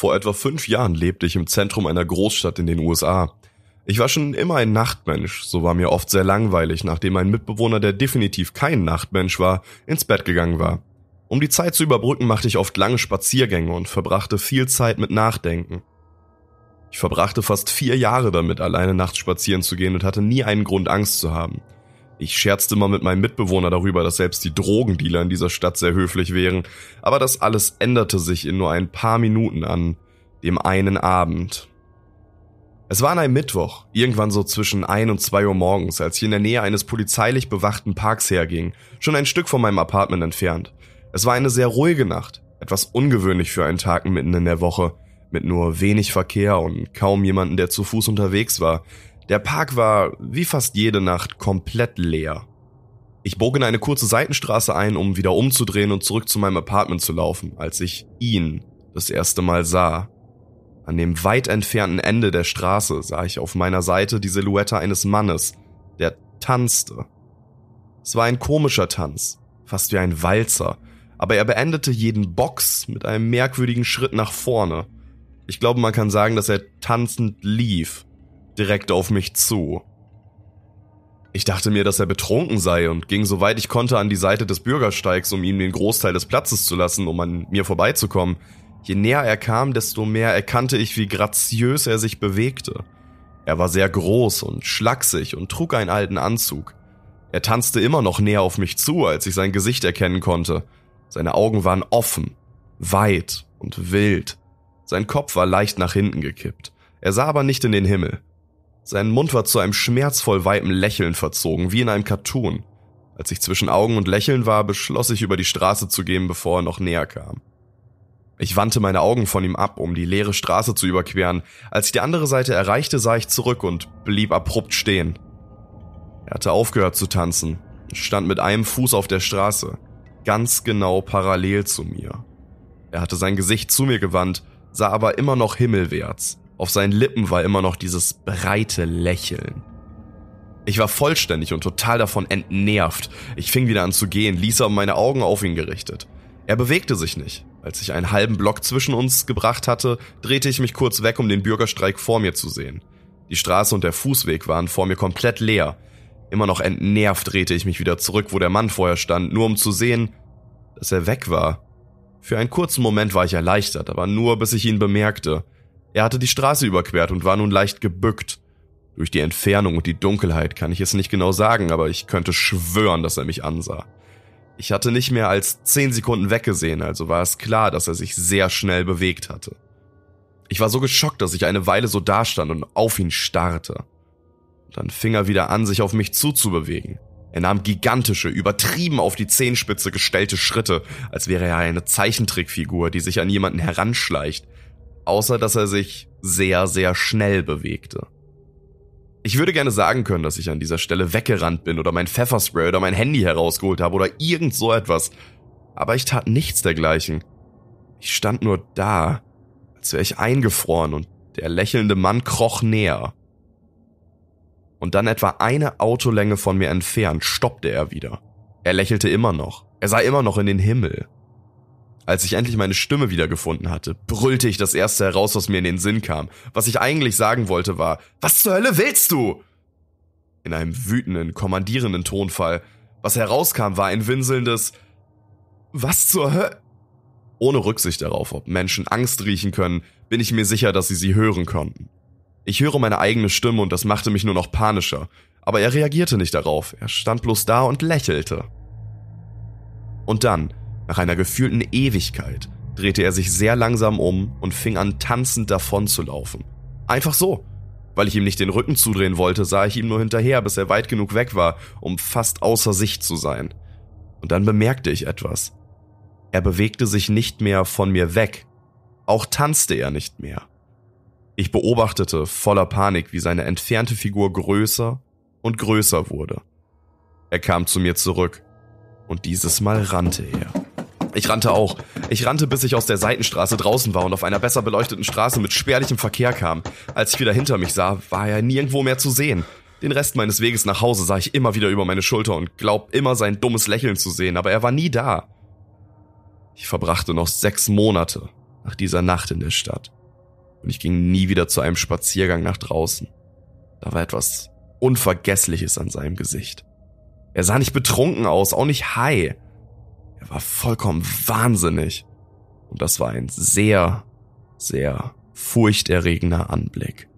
Vor etwa fünf Jahren lebte ich im Zentrum einer Großstadt in den USA. Ich war schon immer ein Nachtmensch, so war mir oft sehr langweilig, nachdem mein Mitbewohner, der definitiv kein Nachtmensch war, ins Bett gegangen war. Um die Zeit zu überbrücken, machte ich oft lange Spaziergänge und verbrachte viel Zeit mit Nachdenken. Ich verbrachte fast vier Jahre damit, alleine nachts spazieren zu gehen und hatte nie einen Grund, Angst zu haben. Ich scherzte immer mit meinem Mitbewohner darüber, dass selbst die Drogendealer in dieser Stadt sehr höflich wären, aber das alles änderte sich in nur ein paar Minuten an dem einen Abend. Es war an einem Mittwoch, irgendwann so zwischen ein und zwei Uhr morgens, als ich in der Nähe eines polizeilich bewachten Parks herging, schon ein Stück von meinem Apartment entfernt. Es war eine sehr ruhige Nacht, etwas ungewöhnlich für einen Tag mitten in der Woche, mit nur wenig Verkehr und kaum jemanden, der zu Fuß unterwegs war, der Park war, wie fast jede Nacht, komplett leer. Ich bog in eine kurze Seitenstraße ein, um wieder umzudrehen und zurück zu meinem Apartment zu laufen, als ich ihn das erste Mal sah. An dem weit entfernten Ende der Straße sah ich auf meiner Seite die Silhouette eines Mannes, der tanzte. Es war ein komischer Tanz, fast wie ein Walzer, aber er beendete jeden Box mit einem merkwürdigen Schritt nach vorne. Ich glaube, man kann sagen, dass er tanzend lief, direkt auf mich zu. Ich dachte mir, dass er betrunken sei und ging soweit ich konnte an die Seite des Bürgersteigs, um ihm den Großteil des Platzes zu lassen, um an mir vorbeizukommen. Je näher er kam, desto mehr erkannte ich, wie graziös er sich bewegte. Er war sehr groß und schlaksig und trug einen alten Anzug. Er tanzte immer noch näher auf mich zu, als ich sein Gesicht erkennen konnte. Seine Augen waren offen, weit und wild. Sein Kopf war leicht nach hinten gekippt. Er sah aber nicht in den Himmel. Sein Mund war zu einem schmerzvoll weiten Lächeln verzogen, wie in einem Cartoon. Als ich zwischen Augen und Lächeln war, beschloss ich über die Straße zu gehen, bevor er noch näher kam. Ich wandte meine Augen von ihm ab, um die leere Straße zu überqueren. Als ich die andere Seite erreichte, sah ich zurück und blieb abrupt stehen. Er hatte aufgehört zu tanzen und stand mit einem Fuß auf der Straße, ganz genau parallel zu mir. Er hatte sein Gesicht zu mir gewandt, sah aber immer noch himmelwärts. Auf seinen Lippen war immer noch dieses breite Lächeln. Ich war vollständig und total davon entnervt. Ich fing wieder an zu gehen, ließ aber meine Augen auf ihn gerichtet. Er bewegte sich nicht. Als ich einen halben Block zwischen uns gebracht hatte, drehte ich mich kurz weg, um den Bürgerstreik vor mir zu sehen. Die Straße und der Fußweg waren vor mir komplett leer. Immer noch entnervt drehte ich mich wieder zurück, wo der Mann vorher stand, nur um zu sehen, dass er weg war. Für einen kurzen Moment war ich erleichtert, aber nur bis ich ihn bemerkte. Er hatte die Straße überquert und war nun leicht gebückt. Durch die Entfernung und die Dunkelheit kann ich es nicht genau sagen, aber ich könnte schwören, dass er mich ansah. Ich hatte nicht mehr als zehn Sekunden weggesehen, also war es klar, dass er sich sehr schnell bewegt hatte. Ich war so geschockt, dass ich eine Weile so dastand und auf ihn starrte. Dann fing er wieder an, sich auf mich zuzubewegen. Er nahm gigantische, übertrieben auf die Zehenspitze gestellte Schritte, als wäre er eine Zeichentrickfigur, die sich an jemanden heranschleicht, außer dass er sich sehr, sehr schnell bewegte. Ich würde gerne sagen können, dass ich an dieser Stelle weggerannt bin oder mein Pfefferspray oder mein Handy herausgeholt habe oder irgend so etwas. Aber ich tat nichts dergleichen. Ich stand nur da, als wäre ich eingefroren und der lächelnde Mann kroch näher. Und dann etwa eine Autolänge von mir entfernt stoppte er wieder. Er lächelte immer noch. Er sah immer noch in den Himmel. Als ich endlich meine Stimme wiedergefunden hatte, brüllte ich das erste heraus, was mir in den Sinn kam. Was ich eigentlich sagen wollte war, was zur Hölle willst du? In einem wütenden, kommandierenden Tonfall. Was herauskam, war ein winselndes, was zur Hölle? Ohne Rücksicht darauf, ob Menschen Angst riechen können, bin ich mir sicher, dass sie sie hören konnten. Ich höre meine eigene Stimme und das machte mich nur noch panischer. Aber er reagierte nicht darauf, er stand bloß da und lächelte. Und dann, nach einer gefühlten Ewigkeit drehte er sich sehr langsam um und fing an tanzend davon zu laufen. Einfach so. Weil ich ihm nicht den Rücken zudrehen wollte, sah ich ihm nur hinterher, bis er weit genug weg war, um fast außer Sicht zu sein. Und dann bemerkte ich etwas. Er bewegte sich nicht mehr von mir weg. Auch tanzte er nicht mehr. Ich beobachtete voller Panik, wie seine entfernte Figur größer und größer wurde. Er kam zu mir zurück. Und dieses Mal rannte er. Ich rannte auch. Ich rannte, bis ich aus der Seitenstraße draußen war und auf einer besser beleuchteten Straße mit spärlichem Verkehr kam. Als ich wieder hinter mich sah, war er nirgendwo mehr zu sehen. Den Rest meines Weges nach Hause sah ich immer wieder über meine Schulter und glaub immer sein dummes Lächeln zu sehen, aber er war nie da. Ich verbrachte noch sechs Monate nach dieser Nacht in der Stadt und ich ging nie wieder zu einem Spaziergang nach draußen. Da war etwas Unvergessliches an seinem Gesicht. Er sah nicht betrunken aus, auch nicht high. Er war vollkommen wahnsinnig. Und das war ein sehr, sehr furchterregender Anblick.